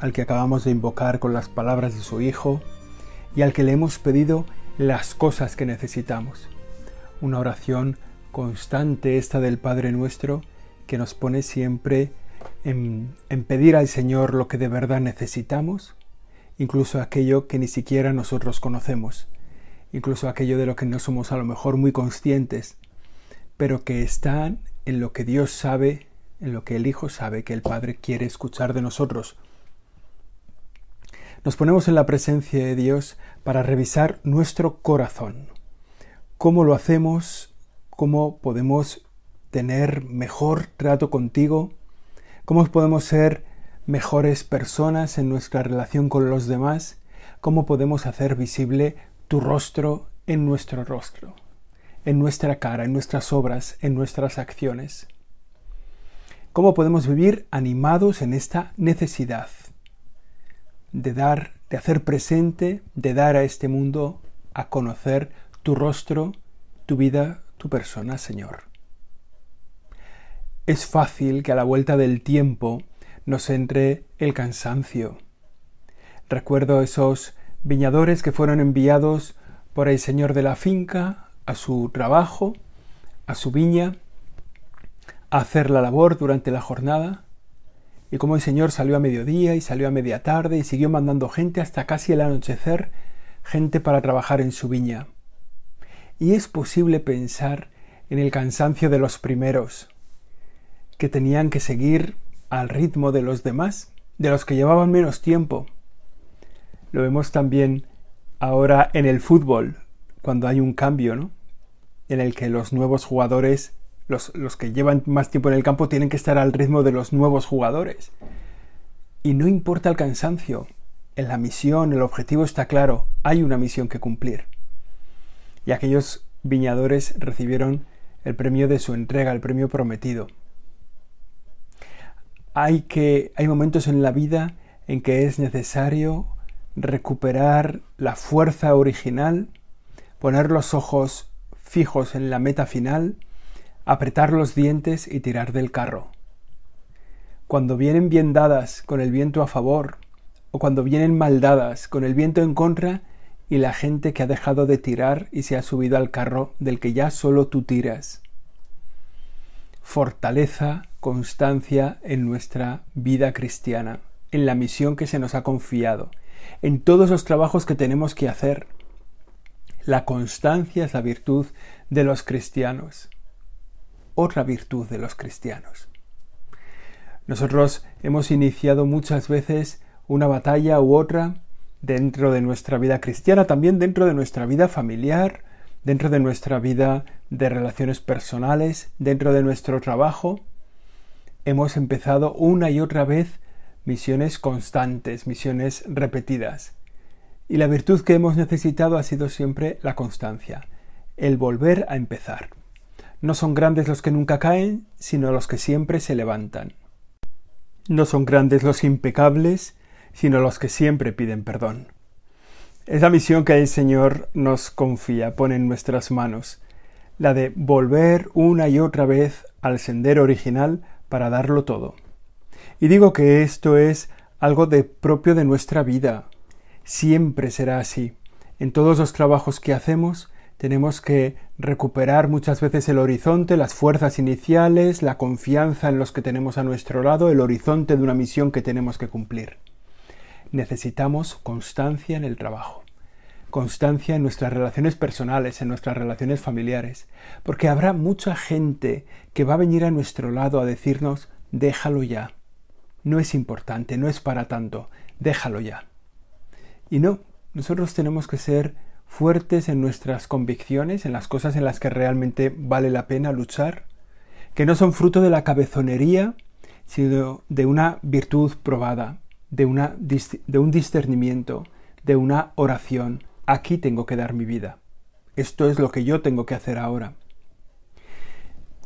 al que acabamos de invocar con las palabras de su Hijo, y al que le hemos pedido las cosas que necesitamos. Una oración constante esta del Padre nuestro, que nos pone siempre en, en pedir al Señor lo que de verdad necesitamos, incluso aquello que ni siquiera nosotros conocemos, incluso aquello de lo que no somos a lo mejor muy conscientes, pero que están en lo que Dios sabe, en lo que el Hijo sabe que el Padre quiere escuchar de nosotros. Nos ponemos en la presencia de Dios para revisar nuestro corazón. ¿Cómo lo hacemos? ¿Cómo podemos tener mejor trato contigo? ¿Cómo podemos ser mejores personas en nuestra relación con los demás? ¿Cómo podemos hacer visible tu rostro en nuestro rostro? en nuestra cara, en nuestras obras, en nuestras acciones. ¿Cómo podemos vivir animados en esta necesidad de dar, de hacer presente, de dar a este mundo a conocer tu rostro, tu vida, tu persona, Señor? Es fácil que a la vuelta del tiempo nos entre el cansancio. Recuerdo esos viñadores que fueron enviados por el Señor de la finca a su trabajo, a su viña, a hacer la labor durante la jornada, y como el Señor salió a mediodía y salió a media tarde y siguió mandando gente hasta casi el anochecer, gente para trabajar en su viña. Y es posible pensar en el cansancio de los primeros, que tenían que seguir al ritmo de los demás, de los que llevaban menos tiempo. Lo vemos también ahora en el fútbol, cuando hay un cambio, ¿no? En el que los nuevos jugadores, los, los que llevan más tiempo en el campo, tienen que estar al ritmo de los nuevos jugadores. Y no importa el cansancio, en la misión, el objetivo está claro, hay una misión que cumplir. Y aquellos viñadores recibieron el premio de su entrega, el premio prometido. Hay que hay momentos en la vida en que es necesario recuperar la fuerza original poner los ojos fijos en la meta final, apretar los dientes y tirar del carro. Cuando vienen bien dadas con el viento a favor, o cuando vienen mal dadas con el viento en contra, y la gente que ha dejado de tirar y se ha subido al carro del que ya solo tú tiras. Fortaleza, constancia en nuestra vida cristiana, en la misión que se nos ha confiado, en todos los trabajos que tenemos que hacer, la constancia es la virtud de los cristianos. Otra virtud de los cristianos. Nosotros hemos iniciado muchas veces una batalla u otra dentro de nuestra vida cristiana, también dentro de nuestra vida familiar, dentro de nuestra vida de relaciones personales, dentro de nuestro trabajo. Hemos empezado una y otra vez misiones constantes, misiones repetidas. Y la virtud que hemos necesitado ha sido siempre la constancia, el volver a empezar. No son grandes los que nunca caen, sino los que siempre se levantan. No son grandes los impecables, sino los que siempre piden perdón. Es la misión que el Señor nos confía, pone en nuestras manos, la de volver una y otra vez al sendero original para darlo todo. Y digo que esto es algo de propio de nuestra vida, siempre será así. En todos los trabajos que hacemos tenemos que recuperar muchas veces el horizonte, las fuerzas iniciales, la confianza en los que tenemos a nuestro lado, el horizonte de una misión que tenemos que cumplir. Necesitamos constancia en el trabajo, constancia en nuestras relaciones personales, en nuestras relaciones familiares, porque habrá mucha gente que va a venir a nuestro lado a decirnos déjalo ya. No es importante, no es para tanto, déjalo ya. Y no, nosotros tenemos que ser fuertes en nuestras convicciones, en las cosas en las que realmente vale la pena luchar, que no son fruto de la cabezonería, sino de una virtud probada, de, una, un discernimiento, de una oración. Aquí tengo que dar mi vida. Esto es lo que yo tengo que hacer ahora.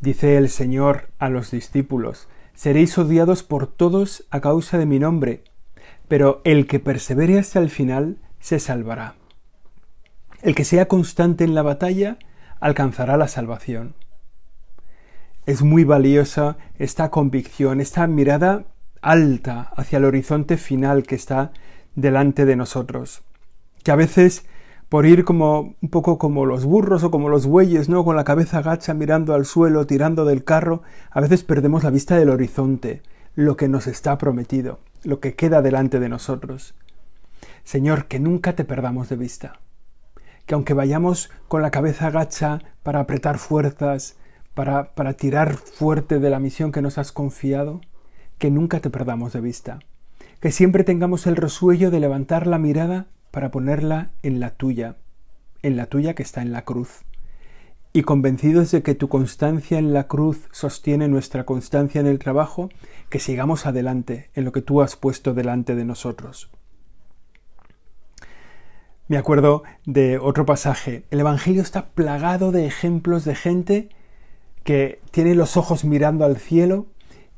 Dice el Señor a los discípulos, seréis odiados por todos a causa de mi nombre, pero el que persevere hasta el final se salvará. El que sea constante en la batalla alcanzará la salvación. Es muy valiosa esta convicción, esta mirada alta hacia el horizonte final que está delante de nosotros, que a veces por ir como un poco como los burros o como los bueyes, ¿no? Con la cabeza gacha mirando al suelo, tirando del carro, a veces perdemos la vista del horizonte, lo que nos está prometido, lo que queda delante de nosotros. Señor, que nunca te perdamos de vista. Que aunque vayamos con la cabeza gacha para apretar fuerzas, para, para tirar fuerte de la misión que nos has confiado, que nunca te perdamos de vista. Que siempre tengamos el resuello de levantar la mirada para ponerla en la tuya, en la tuya que está en la cruz. Y convencidos de que tu constancia en la cruz sostiene nuestra constancia en el trabajo, que sigamos adelante en lo que tú has puesto delante de nosotros. Me acuerdo de otro pasaje. El Evangelio está plagado de ejemplos de gente que tiene los ojos mirando al cielo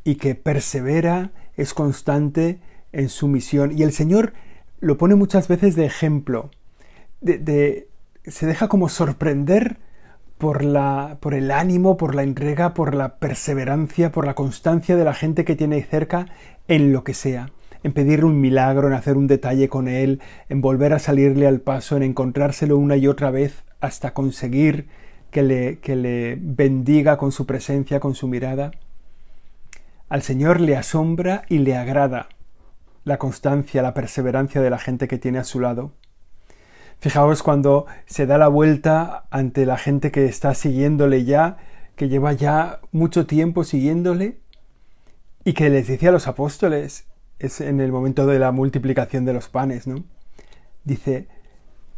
y que persevera, es constante en su misión. Y el Señor lo pone muchas veces de ejemplo, de, se deja como sorprender por, la, por el ánimo, por la entrega, por la perseverancia, por la constancia de la gente que tiene cerca en lo que sea, en pedirle un milagro, en hacer un detalle con él, en volver a salirle al paso, en encontrárselo una y otra vez hasta conseguir que le, que le bendiga con su presencia, con su mirada. Al Señor le asombra y le agrada la constancia, la perseverancia de la gente que tiene a su lado. Fijaos cuando se da la vuelta ante la gente que está siguiéndole ya, que lleva ya mucho tiempo siguiéndole, y que les dice a los apóstoles, es en el momento de la multiplicación de los panes, ¿no? Dice,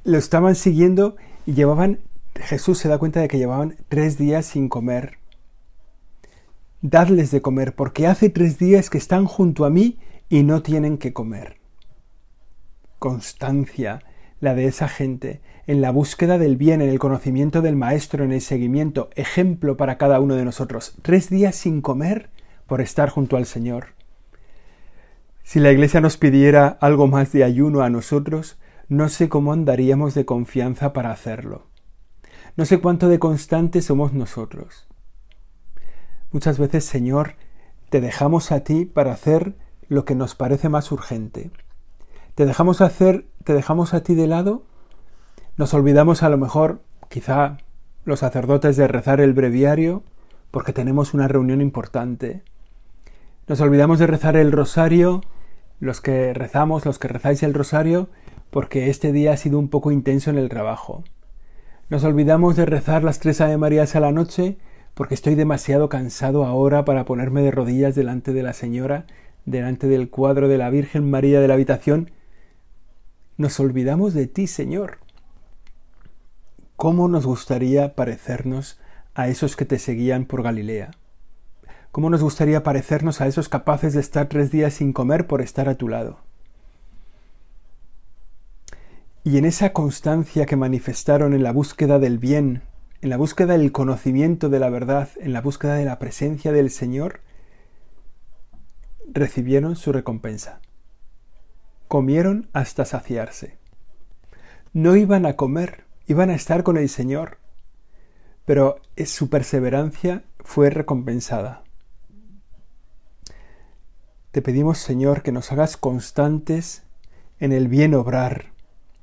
lo estaban siguiendo y llevaban, Jesús se da cuenta de que llevaban tres días sin comer. Dadles de comer, porque hace tres días que están junto a mí y no tienen que comer. Constancia, la de esa gente, en la búsqueda del bien, en el conocimiento del Maestro, en el seguimiento, ejemplo para cada uno de nosotros. Tres días sin comer por estar junto al Señor. Si la Iglesia nos pidiera algo más de ayuno a nosotros, no sé cómo andaríamos de confianza para hacerlo. No sé cuánto de constantes somos nosotros. Muchas veces, Señor, te dejamos a ti para hacer lo que nos parece más urgente. Te dejamos hacer, te dejamos a ti de lado, nos olvidamos a lo mejor, quizá los sacerdotes de rezar el breviario, porque tenemos una reunión importante. Nos olvidamos de rezar el rosario, los que rezamos, los que rezáis el rosario, porque este día ha sido un poco intenso en el trabajo. Nos olvidamos de rezar las tres Ave Marías a la noche, porque estoy demasiado cansado ahora para ponerme de rodillas delante de la Señora delante del cuadro de la Virgen María de la habitación, nos olvidamos de ti, Señor. ¿Cómo nos gustaría parecernos a esos que te seguían por Galilea? ¿Cómo nos gustaría parecernos a esos capaces de estar tres días sin comer por estar a tu lado? Y en esa constancia que manifestaron en la búsqueda del bien, en la búsqueda del conocimiento de la verdad, en la búsqueda de la presencia del Señor, recibieron su recompensa. Comieron hasta saciarse. No iban a comer, iban a estar con el Señor, pero su perseverancia fue recompensada. Te pedimos, Señor, que nos hagas constantes en el bien obrar,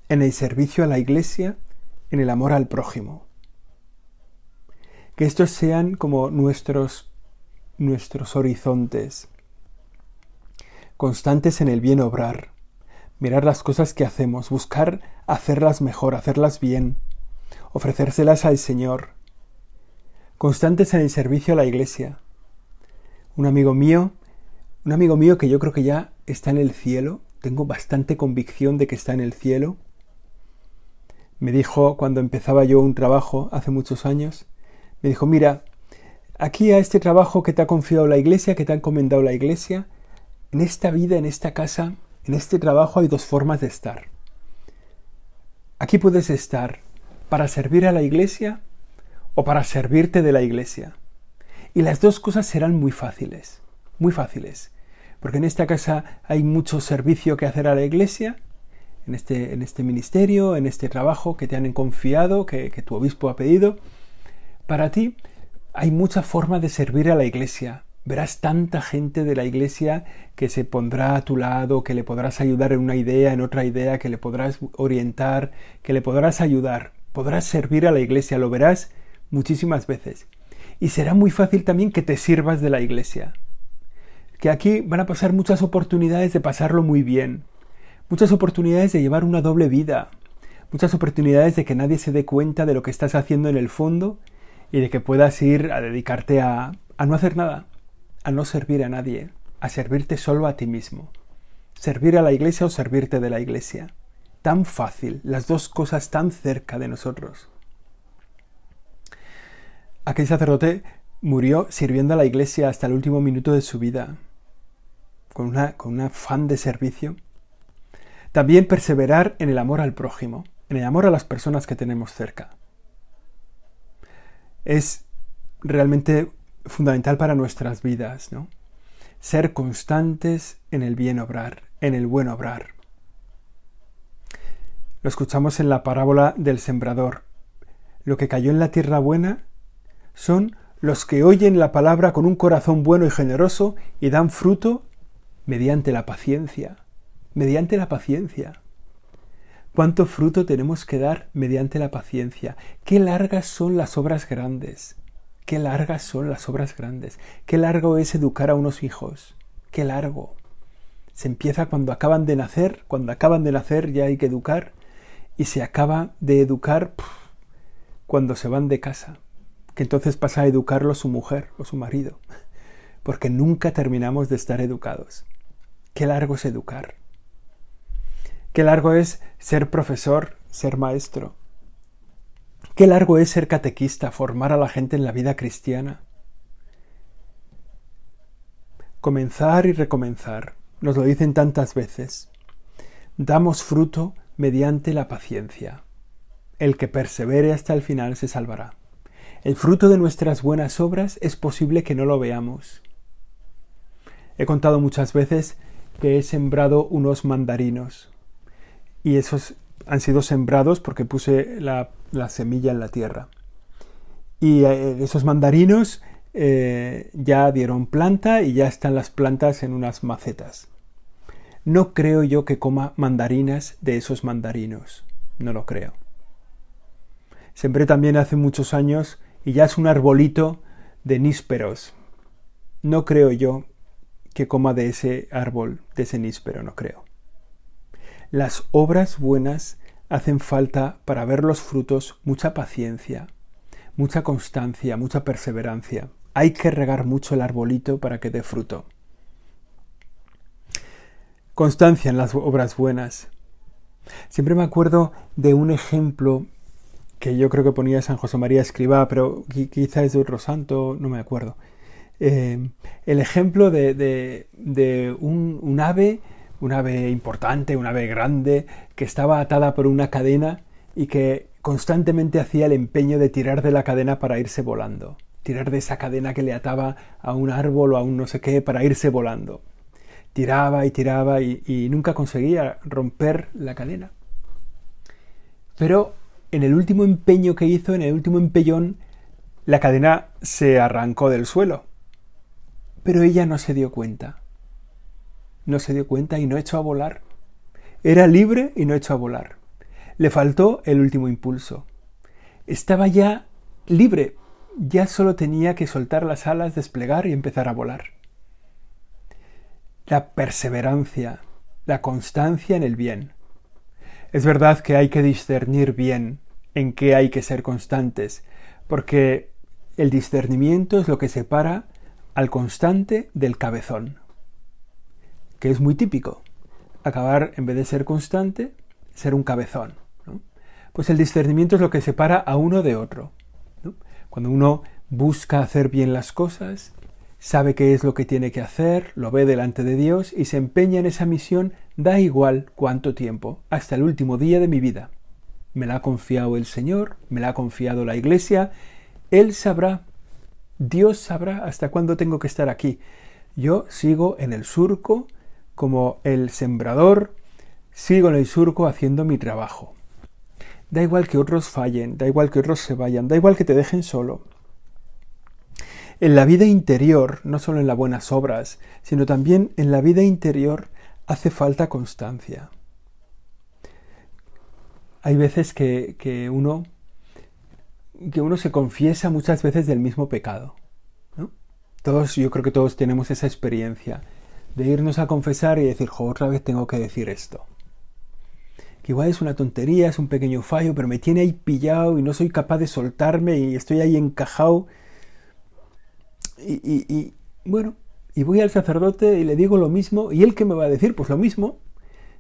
en el servicio a la Iglesia, en el amor al prójimo. Que estos sean como nuestros nuestros horizontes, constantes en el bien obrar, mirar las cosas que hacemos, buscar hacerlas mejor, hacerlas bien, ofrecérselas al Señor, constantes en el servicio a la Iglesia. Un amigo mío, un amigo mío que yo creo que ya está en el cielo, tengo bastante convicción de que está en el cielo, me dijo cuando empezaba yo un trabajo hace muchos años, me dijo, mira, aquí a este trabajo que te ha confiado la Iglesia, que te ha encomendado la Iglesia, en esta vida, en esta casa, En este trabajo hay dos formas de estar. Aquí puedes estar para servir a la iglesia o para servirte de la iglesia. Y las dos cosas serán muy fáciles, muy fáciles. Porque en esta casa hay mucho servicio que hacer a la iglesia, en este, en este ministerio, en este trabajo que te han confiado, que, que tu obispo ha pedido. Para ti hay mucha forma de servir a la iglesia, verás tanta gente de la iglesia que se pondrá a tu lado, que le podrás ayudar en una idea, en otra idea, que le podrás orientar, que le podrás ayudar, podrás servir a la iglesia, lo verás muchísimas veces. Y será muy fácil también que te sirvas de la iglesia. Que aquí van a pasar muchas oportunidades de pasarlo muy bien, muchas oportunidades de llevar una doble vida, muchas oportunidades de que nadie se dé cuenta de lo que estás haciendo en el fondo y de que puedas ir a dedicarte a, a no hacer nada, a no servir a nadie, a servirte solo a ti mismo. Servir a la iglesia o servirte de la iglesia. Tan fácil, las dos cosas tan cerca de nosotros. Aquel sacerdote murió sirviendo a la iglesia hasta el último minuto de su vida, con, con un afán de servicio. También perseverar en el amor al prójimo, en el amor a las personas que tenemos cerca. Es realmente fundamental para nuestras vidas, ¿no? Ser constantes en el bien obrar, en el buen obrar. Lo escuchamos en la parábola del sembrador. Lo que cayó en la tierra buena son los que oyen la palabra con un corazón bueno y generoso y dan fruto mediante la paciencia, mediante la paciencia. ¿Cuánto fruto tenemos que dar mediante la paciencia? ¿Qué largas son las obras grandes? Qué largas son las obras grandes. Qué largo es educar a unos hijos. Qué largo. Se empieza cuando acaban de nacer, cuando acaban de nacer ya hay que educar y se acaba de educar cuando se van de casa, que entonces pasa a educarlo su mujer o su marido, porque nunca terminamos de estar educados. Qué largo es educar. Qué largo es ser profesor, ser maestro. Qué largo es ser catequista, formar a la gente en la vida cristiana. Comenzar y recomenzar, nos lo dicen tantas veces. Damos fruto mediante la paciencia. El que persevere hasta el final se salvará. El fruto de nuestras buenas obras es posible que no lo veamos. He contado muchas veces que he sembrado unos mandarinos y esos han sido sembrados porque puse la, semilla en la tierra. Y eh, esos mandarinos eh, ya dieron planta y ya están las plantas en unas macetas. No creo yo que coma mandarinas de esos mandarinos. No lo creo. Sembré también hace muchos años y ya es un arbolito de nísperos. No creo yo que coma de ese árbol, de ese níspero, no creo. Las obras buenas hacen falta para ver los frutos mucha paciencia, mucha constancia, mucha perseverancia. Hay que regar mucho el arbolito para que dé fruto. Constancia en las obras buenas. Siempre me acuerdo de un ejemplo que yo creo que ponía San José María Escribá, pero quizá es de otro santo, no me acuerdo. Eh, el ejemplo de, un, un, ave un ave importante, un ave grande, que estaba atada por una cadena y que constantemente hacía el empeño de tirar de la cadena para irse volando, tirar de esa cadena que le ataba a un árbol o a un no sé qué para irse volando. Tiraba y tiraba y, nunca conseguía romper la cadena. Pero en el último empeño que hizo, en el último empellón, la cadena se arrancó del suelo. Pero ella no se dio cuenta no se dio cuenta y no echó a volar. Era libre y no echó a volar. Le faltó el último impulso. Estaba ya libre, ya solo tenía que soltar las alas, desplegar y empezar a volar. La perseverancia, la constancia en el bien. Es verdad que hay que discernir bien en qué hay que ser constantes, porque el discernimiento es lo que separa al constante del cabezón que es muy típico. Acabar, en vez de ser constante, ser un cabezón. Pues el discernimiento es lo que separa a uno de otro. Cuando uno busca hacer bien las cosas, sabe qué es lo que tiene que hacer, lo ve delante de Dios y se empeña en esa misión Da igual cuánto tiempo, hasta el último día de mi vida. Me la ha confiado el Señor, me la ha confiado la Iglesia, Él sabrá, Dios sabrá hasta cuándo tengo que estar aquí. Yo sigo en el surco como el sembrador, sigo en el surco haciendo mi trabajo. Da igual que otros fallen, da igual que otros se vayan, da igual que te dejen solo. En la vida interior, no solo en las buenas obras, sino también en la vida interior, hace falta constancia. Hay veces que, uno que uno se confiesa muchas veces del mismo pecado. Todos, yo creo que todos tenemos esa experiencia de irnos a confesar y decir, otra vez tengo que decir esto. Que igual es una tontería, es un pequeño fallo, pero me tiene ahí pillado y no soy capaz de soltarme y estoy ahí encajado. y bueno, y voy al sacerdote y le digo lo mismo, y él que me va a decir, pues lo mismo.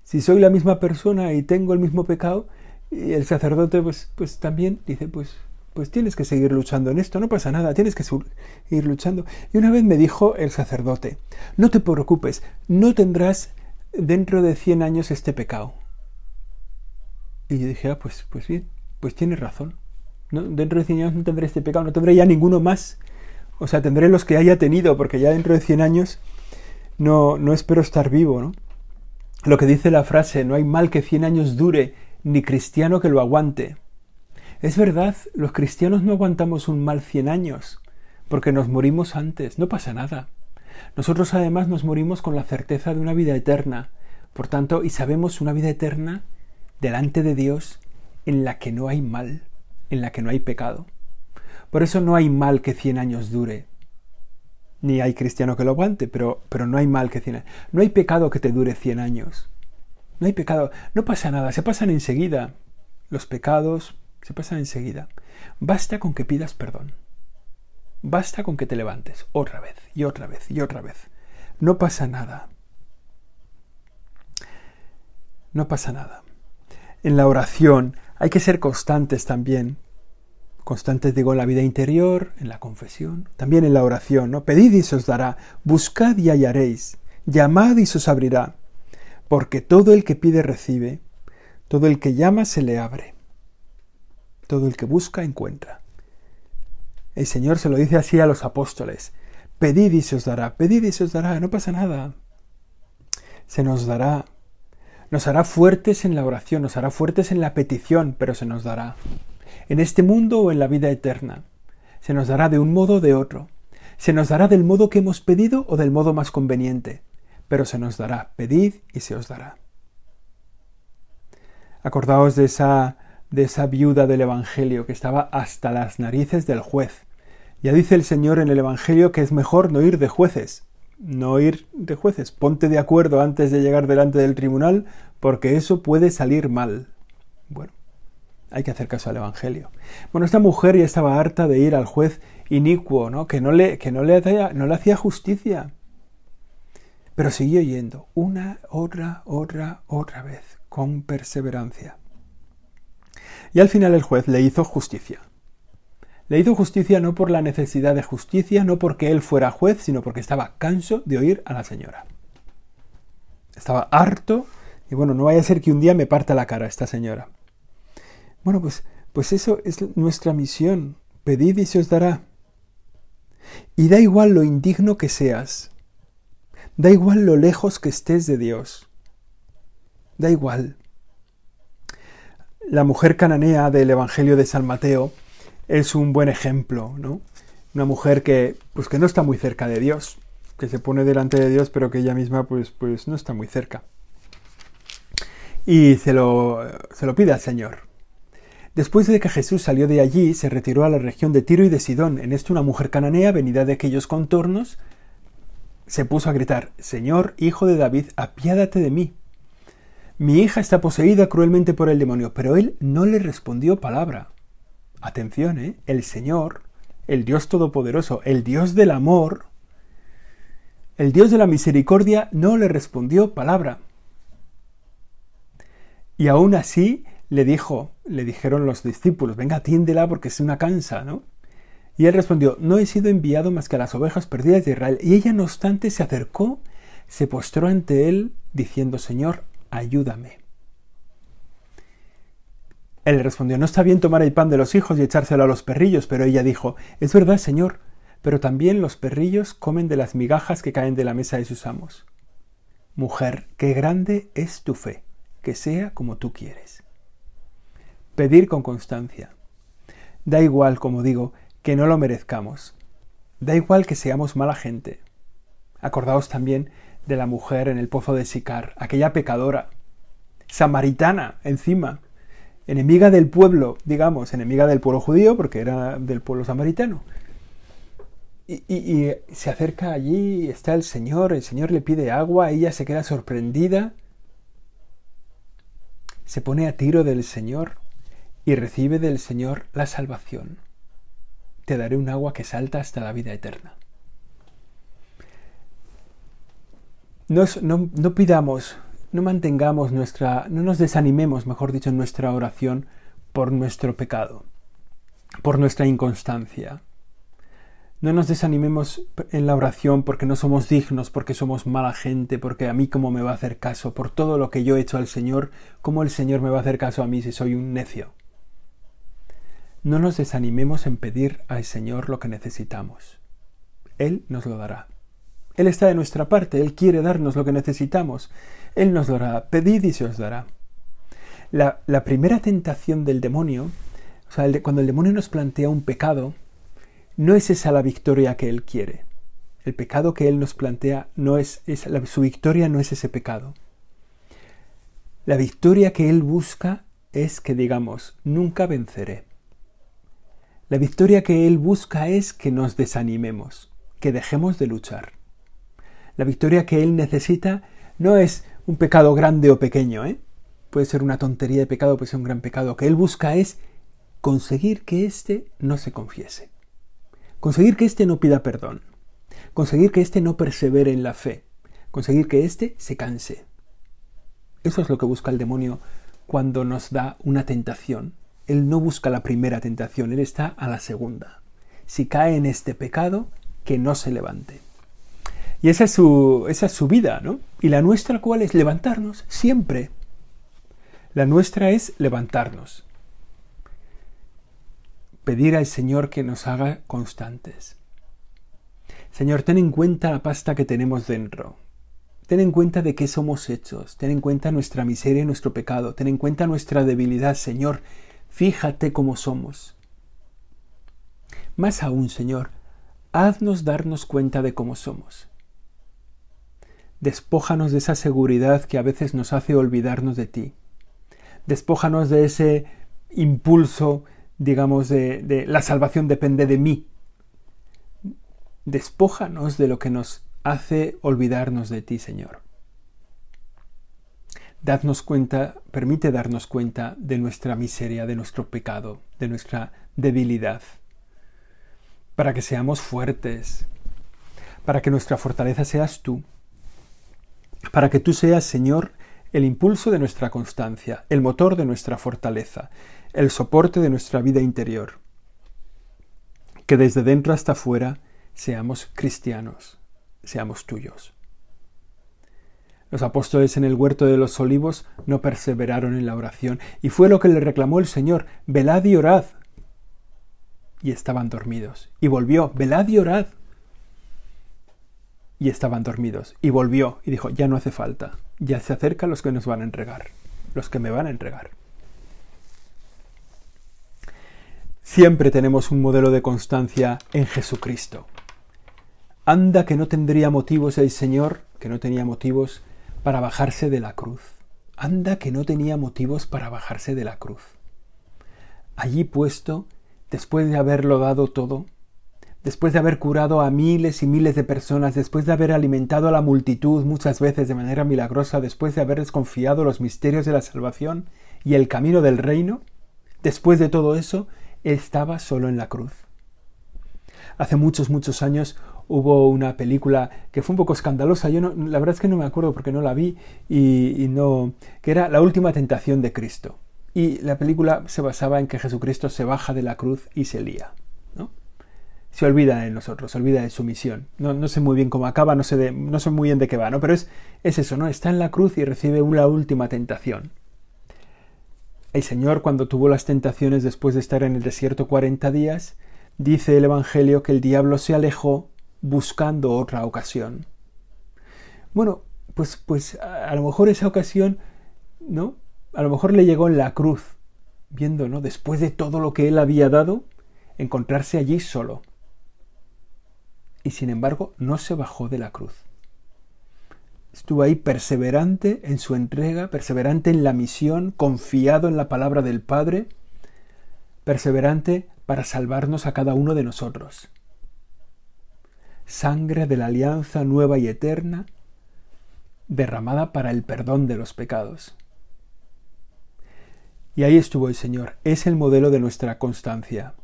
Si soy la misma persona y tengo el mismo pecado, y el sacerdote pues, pues también dice, pues, pues tienes que seguir luchando en esto, no pasa nada, tienes que seguir luchando. Y una vez me dijo el sacerdote, no te preocupes, no tendrás dentro de 100 años este pecado. Y yo dije, ah, pues, pues bien, pues tienes razón. Dentro de 100 años no tendré este pecado, no tendré ya ninguno más o sea, tendré los que haya tenido, porque ya dentro de 100 años no, no espero estar vivo, ¿no? Lo que dice la frase, no hay mal que 100 años dure, ni cristiano que lo aguante. Es verdad, los cristianos no aguantamos un mal 100 años, porque nos morimos antes, no pasa nada. Nosotros además nos morimos con la certeza de una vida eterna, por tanto, y sabemos una vida eterna delante de Dios en la que no hay mal, en la que no hay pecado. Por eso no hay mal que 100 años dure. Ni hay cristiano que lo aguante, pero, pero no hay mal que 100 años. No hay pecado que te dure 100 años. No hay pecado. No pasa nada, se pasan enseguida. Los pecados se pasan enseguida. Basta con que pidas perdón. Basta con que te levantes otra vez y otra vez y otra vez. No pasa nada. No pasa nada. En la oración hay que ser constantes también constantes digo en la vida interior, en la confesión, también en la oración, ¿no? Pedid y se os dará, buscad y hallaréis, llamad y se os abrirá, porque todo el que pide recibe, todo el que llama se le abre, todo el que busca encuentra. El Señor se lo dice así a los apóstoles, pedid y se os dará, pedid y se os dará, no pasa nada, se nos dará, nos hará fuertes en la oración, nos hará fuertes en la petición, pero se nos dará en este mundo o en la vida eterna. Se nos dará de un modo o de otro. Se nos dará del modo que hemos pedido o del modo más conveniente. Pero se nos dará. Pedid y se os dará. Acordaos de esa, de esa viuda del Evangelio que estaba hasta las narices del juez. Ya dice el Señor en el Evangelio que es mejor no ir de jueces, no ir de jueces. Ponte de acuerdo antes de llegar delante del tribunal, porque eso puede salir mal. Bueno, hay que hacer caso al Evangelio. Bueno, esta mujer ya estaba harta de ir al juez inicuo, ¿no? que, no le, que no, le no le hacía justicia. Pero siguió yendo una, otra, otra, otra vez, con perseverancia. Y al final el juez le hizo justicia. Le hizo justicia no por la necesidad de justicia, no porque él fuera juez, sino porque estaba canso de oír a la señora. Estaba harto y bueno, no vaya a ser que un día me parta la cara esta señora. Bueno, pues, pues eso es nuestra misión. Pedid y se os dará. Y da igual lo indigno que seas. Da igual lo lejos que estés de Dios. Da igual. La mujer cananea del Evangelio de San Mateo es un buen ejemplo, ¿no? Una mujer que, pues que no está muy cerca de Dios, que se pone delante de Dios, pero que ella misma, pues, pues no está muy cerca. Y se lo, se lo pide al Señor. Después de que Jesús salió de allí, se retiró a la región de Tiro y de Sidón. En esto una mujer cananea, venida de aquellos contornos, se puso a gritar, Señor, hijo de David, apiádate de mí. Mi hija está poseída cruelmente por el demonio, pero él no le respondió palabra. Atención, ¿eh? El Señor, el Dios Todopoderoso, el Dios del amor, el Dios de la misericordia, no le respondió palabra. Y aún así le dijo, le dijeron los discípulos, venga, atiéndela porque es una cansa, ¿no? Y él respondió, no he sido enviado más que a las ovejas perdidas de Israel. Y ella, no obstante, se acercó, se postró ante él diciendo, Señor, ayúdame. Él respondió, no está bien tomar el pan de los hijos y echárselo a los perrillos, pero ella dijo, es verdad, Señor, pero también los perrillos comen de las migajas que caen de la mesa de sus amos. Mujer, qué grande es tu fe, que sea como tú quieres. Pedir con constancia. Da igual, como digo, que no lo merezcamos. Da igual que seamos mala gente. Acordaos también de la mujer en el pozo de Sicar, aquella pecadora, samaritana encima, enemiga del pueblo, digamos, enemiga del pueblo judío, porque era del pueblo samaritano. Y, se acerca allí, está el Señor, el Señor le pide agua, ella se queda sorprendida, se pone a tiro del Señor y recibe del Señor la salvación. Te daré un agua que salta hasta la vida eterna. No, no, pidamos, no mantengamos nuestra, no nos desanimemos, mejor dicho, en nuestra oración por nuestro pecado, por nuestra inconstancia. No nos desanimemos en la oración porque no somos dignos, porque somos mala gente, porque a mí cómo me va a hacer caso, por todo lo que yo he hecho al Señor, cómo el Señor me va a hacer caso a mí si soy un necio. No nos desanimemos en pedir al Señor lo que necesitamos. Él nos lo dará. Él está de nuestra parte, Él quiere darnos lo que necesitamos. Él nos lo dará. Pedid y se os dará. La, primera tentación del demonio, o sea, cuando el demonio nos plantea un pecado, no es esa la victoria que Él quiere. El pecado que Él nos plantea no es, su victoria no es ese pecado. La victoria que Él busca es que digamos, nunca venceré. La victoria que Él busca es que nos desanimemos, que dejemos de luchar. La victoria que él necesita no es un pecado grande o pequeño, ¿eh? Puede ser una tontería de pecado, puede ser un gran pecado. Lo que él busca es conseguir que éste no se confiese. Conseguir que éste no pida perdón. Conseguir que éste no persevere en la fe. Conseguir que éste se canse. Eso es lo que busca el demonio cuando nos da una tentación. Él no busca la primera tentación, él está a la segunda. Si cae en este pecado, que no se levante. Y esa es su, esa es su vida, ¿no? Y la nuestra, ¿cuál es? Levantarnos siempre. La nuestra es levantarnos. Pedir al Señor que nos haga constantes. Señor, ten en cuenta la pasta que tenemos dentro. Ten en cuenta de qué somos hechos. Ten en cuenta nuestra miseria y nuestro pecado. Ten en cuenta nuestra debilidad, Señor. Fíjate cómo somos. Más aún, Señor, haznos darnos cuenta de cómo somos. Despójanos de esa seguridad que a veces nos hace olvidarnos de ti. Despójanos de ese impulso, digamos, de, la salvación depende de mí. Despójanos de lo que nos hace olvidarnos de ti, Señor. Dadnos cuenta, permite darnos cuenta de nuestra miseria, de nuestro pecado, de nuestra debilidad, para que seamos fuertes, para que nuestra fortaleza seas tú para que tú seas, Señor, el impulso de nuestra constancia, el motor de nuestra fortaleza, el soporte de nuestra vida interior. Que desde dentro hasta fuera seamos cristianos, seamos tuyos. Los apóstoles en el huerto de los olivos no perseveraron en la oración, y fue lo que le reclamó el Señor, velad y orad. Y estaban dormidos. Y volvió, velad y orad y estaban dormidos. Y volvió y dijo, ya no hace falta, ya se acercan los que nos van a entregar, los que me van a entregar. Siempre tenemos un modelo de constancia en Jesucristo. Anda que no tendría motivos el Señor, que no tenía motivos para bajarse de la cruz. Anda que no tenía motivos para bajarse de la cruz. Allí puesto, después de haberlo dado todo, después de haber curado a miles y miles de personas, después de haber alimentado a la multitud muchas veces de manera milagrosa, después de haber desconfiado los misterios de la salvación y el camino del reino, después de todo eso, estaba solo en la cruz. Hace muchos, muchos años hubo una película que fue un poco escandalosa. Yo no, la verdad es que no me acuerdo porque no la vi y, no, que era La última tentación de Cristo. Y la película se basaba en que Jesucristo se baja de la cruz y se lía se olvida de nosotros, se olvida de su misión. No, no sé muy bien cómo acaba, no sé, no sé muy bien de qué va, ¿no? Pero es, es eso, ¿no? Está en la cruz y recibe una última tentación. El Señor, cuando tuvo las tentaciones después de estar en el desierto 40 días, dice el Evangelio que el diablo se alejó buscando otra ocasión. Bueno, pues, pues a lo mejor esa ocasión, ¿no? A lo mejor le llegó en la cruz, viendo, ¿no? Después de todo lo que él había dado, encontrarse allí solo y sin embargo no se bajó de la cruz. Estuvo ahí perseverante en su entrega, perseverante en la misión, confiado en la palabra del Padre, perseverante para salvarnos a cada uno de nosotros. Sangre de la alianza nueva y eterna, derramada para el perdón de los pecados. Y ahí estuvo el Señor, es el modelo de nuestra constancia.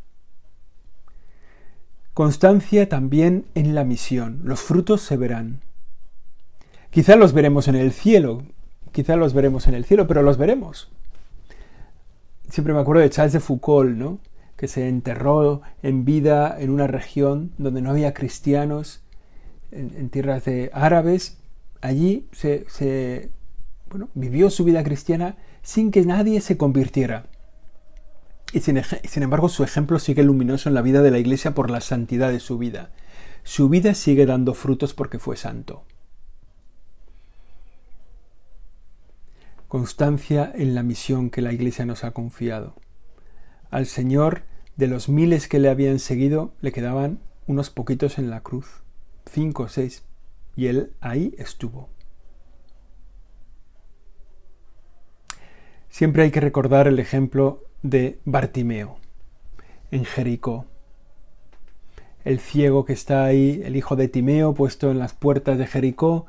Constancia también en la misión. Los frutos se verán. Quizá los veremos en el cielo, quizá los veremos en el cielo, pero los veremos. Siempre me acuerdo de Charles de Foucault, ¿no? Que se enterró en vida en una región donde no había cristianos, en, tierras de árabes. Allí se, se bueno, vivió su vida cristiana sin que nadie se convirtiera. Y sin, embargo su ejemplo sigue luminoso en la vida de la Iglesia por la santidad de su vida. Su vida sigue dando frutos porque fue santo. Constancia en la misión que la Iglesia nos ha confiado. Al Señor, de los miles que le habían seguido, le quedaban unos poquitos en la cruz, cinco o seis, y él ahí estuvo. Siempre hay que recordar el ejemplo de Bartimeo en Jericó. El ciego que está ahí, el hijo de Timeo, puesto en las puertas de Jericó,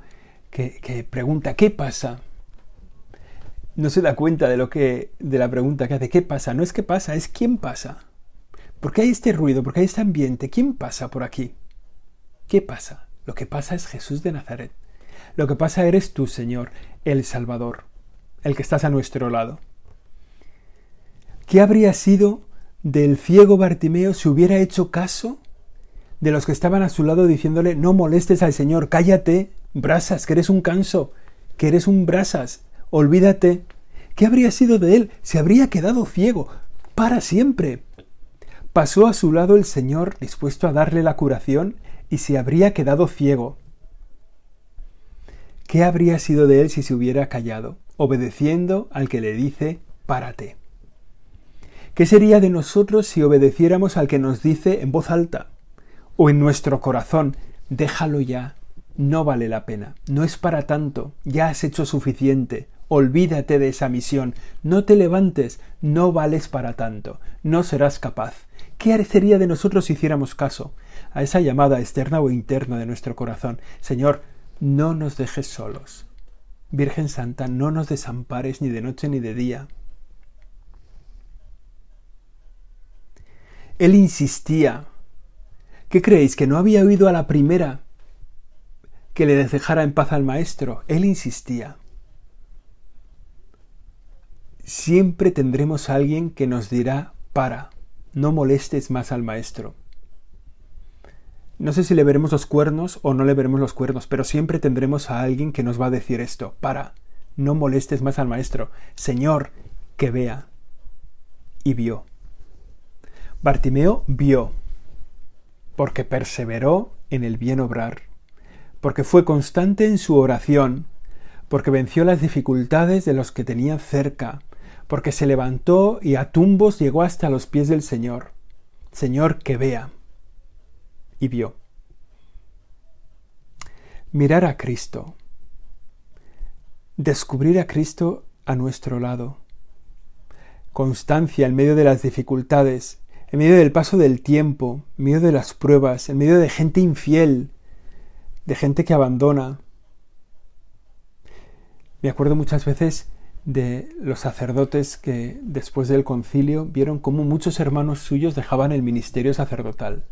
que, pregunta ¿qué pasa? No se da cuenta de lo que de la pregunta que hace ¿qué pasa? No es qué pasa, es quién pasa. ¿Por qué hay este ruido? ¿Por qué hay este ambiente? ¿Quién pasa por aquí? ¿Qué pasa? Lo que pasa es Jesús de Nazaret. Lo que pasa eres tú, Señor, el Salvador, el que estás a nuestro lado. ¿Qué habría sido del ciego Bartimeo si hubiera hecho caso de los que estaban a su lado diciéndole no molestes al Señor, cállate, brasas, que eres un canso, que eres un brasas, olvídate? ¿Qué habría sido de él? Se habría quedado ciego para siempre. Pasó a su lado el Señor dispuesto a darle la curación y se habría quedado ciego. ¿Qué habría sido de él si se hubiera callado, obedeciendo al que le dice párate? ¿Qué sería de nosotros si obedeciéramos al que nos dice en voz alta o en nuestro corazón, déjalo ya, no vale la pena, no es para tanto, ya has hecho suficiente, olvídate de esa misión, no te levantes, no vales para tanto, no serás capaz. ¿Qué sería de nosotros si hiciéramos caso a esa llamada externa o interna de nuestro corazón? Señor, no nos dejes solos. Virgen Santa, no nos desampares ni de noche ni de día. Él insistía. ¿Qué creéis? ¿Que no había oído a la primera que le dejara en paz al maestro? Él insistía. Siempre tendremos a alguien que nos dirá para, no molestes más al maestro. No sé si le veremos los cuernos o no le veremos los cuernos, pero siempre tendremos a alguien que nos va a decir esto, para, no molestes más al maestro. Señor, que vea. Y vio. Bartimeo vio, porque perseveró en el bien obrar, porque fue constante en su oración, porque venció las dificultades de los que tenía cerca, porque se levantó y a tumbos llegó hasta los pies del Señor. Señor, que vea. Y vio. Mirar a Cristo. Descubrir a Cristo a nuestro lado. Constancia en medio de las dificultades, en medio del paso del tiempo, en medio de las pruebas, en medio de gente infiel, de gente que abandona. Me acuerdo muchas veces de los sacerdotes que después del concilio vieron cómo muchos hermanos suyos dejaban el ministerio sacerdotal.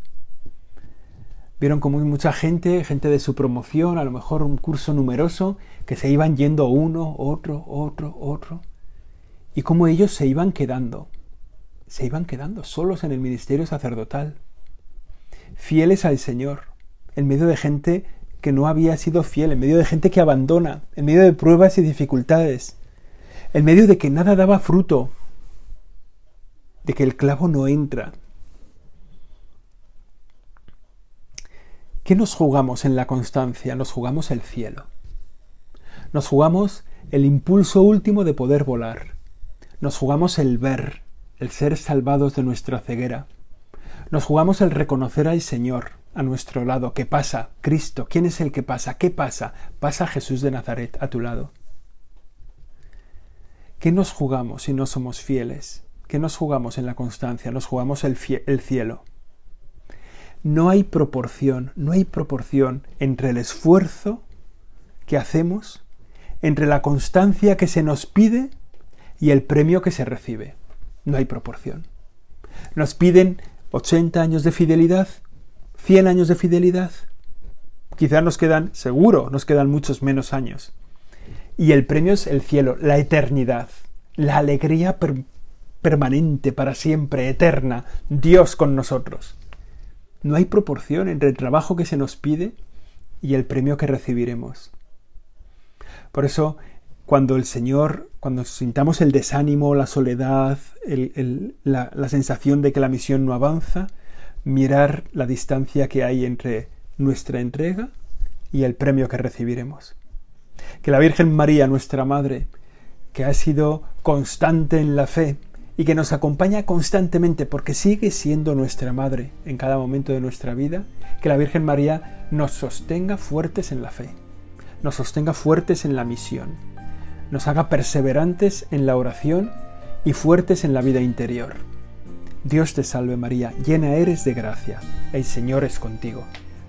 Vieron cómo mucha gente, gente de su promoción, a lo mejor un curso numeroso, que se iban yendo uno, otro, otro, otro, y cómo ellos se iban quedando se iban quedando solos en el ministerio sacerdotal. fieles al Señor, en medio de gente que no había sido fiel, en medio de gente que abandona, en medio de pruebas y dificultades, en medio de que nada daba fruto, de que el clavo no entra. ¿Qué nos jugamos en la constancia? Nos jugamos el cielo. Nos jugamos el impulso último de poder volar. Nos jugamos el ver, el ser salvados de nuestra ceguera. Nos jugamos el reconocer al Señor a nuestro lado. ¿Qué pasa? Cristo. ¿Quién es el que pasa? ¿Qué pasa? Pasa Jesús de Nazaret a tu lado. ¿Qué nos jugamos si no somos fieles? ¿Qué nos jugamos en la constancia? Nos jugamos el, el cielo. No hay proporción, no hay proporción entre el esfuerzo que hacemos, entre la constancia que se nos pide y el premio que se recibe. No hay proporción. Nos piden 80 años de fidelidad, 100 años de fidelidad. Quizás nos quedan, seguro, nos quedan muchos menos años. Y el premio es el cielo, la eternidad, la alegría permanente para siempre, eterna, Dios con nosotros. No hay proporción entre el trabajo que se nos pide y el premio que recibiremos. Por eso, cuando el Señor, cuando sintamos el desánimo, la soledad, la, la sensación de que la misión no avanza, mirar la distancia que hay entre nuestra entrega y el premio que recibiremos que la Virgen María, nuestra Madre, que ha sido constante en la fe y que nos acompaña constantemente porque sigue siendo nuestra Madre en cada momento de nuestra vida, que la Virgen María nos sostenga fuertes en la fe, nos sostenga fuertes en la misión, nos haga perseverantes en la oración y fuertes en la vida interior. Dios te salve María, llena eres de gracia, el Señor es contigo.